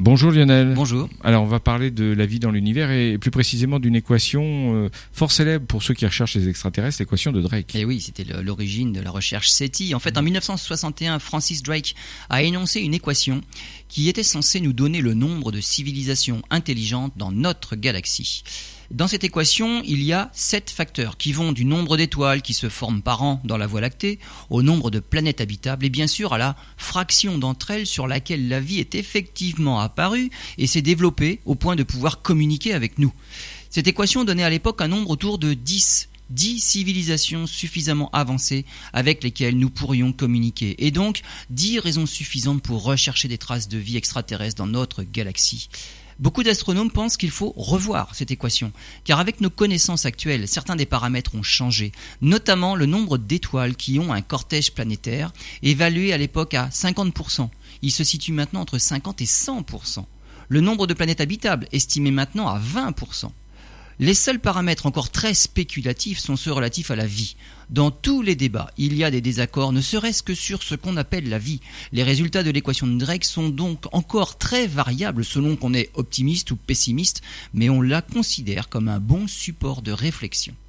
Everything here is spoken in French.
Bonjour Lionel. Bonjour. Alors on va parler de la vie dans l'univers et plus précisément d'une équation euh, fort célèbre pour ceux qui recherchent les extraterrestres, l'équation de Drake. Et eh oui, c'était l'origine de la recherche SETI. En fait, en 1961, Francis Drake a énoncé une équation qui était censée nous donner le nombre de civilisations intelligentes dans notre galaxie. Dans cette équation, il y a sept facteurs qui vont du nombre d'étoiles qui se forment par an dans la Voie lactée, au nombre de planètes habitables et bien sûr à la fraction d'entre elles sur laquelle la vie est effectivement apparue et s'est développée au point de pouvoir communiquer avec nous. Cette équation donnait à l'époque un nombre autour de 10 dix civilisations suffisamment avancées avec lesquelles nous pourrions communiquer, et donc dix raisons suffisantes pour rechercher des traces de vie extraterrestre dans notre galaxie. Beaucoup d'astronomes pensent qu'il faut revoir cette équation, car avec nos connaissances actuelles, certains des paramètres ont changé, notamment le nombre d'étoiles qui ont un cortège planétaire, évalué à l'époque à 50%. Il se situe maintenant entre 50 et 100%. Le nombre de planètes habitables, estimé maintenant à 20%. Les seuls paramètres encore très spéculatifs sont ceux relatifs à la vie. Dans tous les débats, il y a des désaccords, ne serait-ce que sur ce qu'on appelle la vie. Les résultats de l'équation de Drake sont donc encore très variables selon qu'on est optimiste ou pessimiste, mais on la considère comme un bon support de réflexion.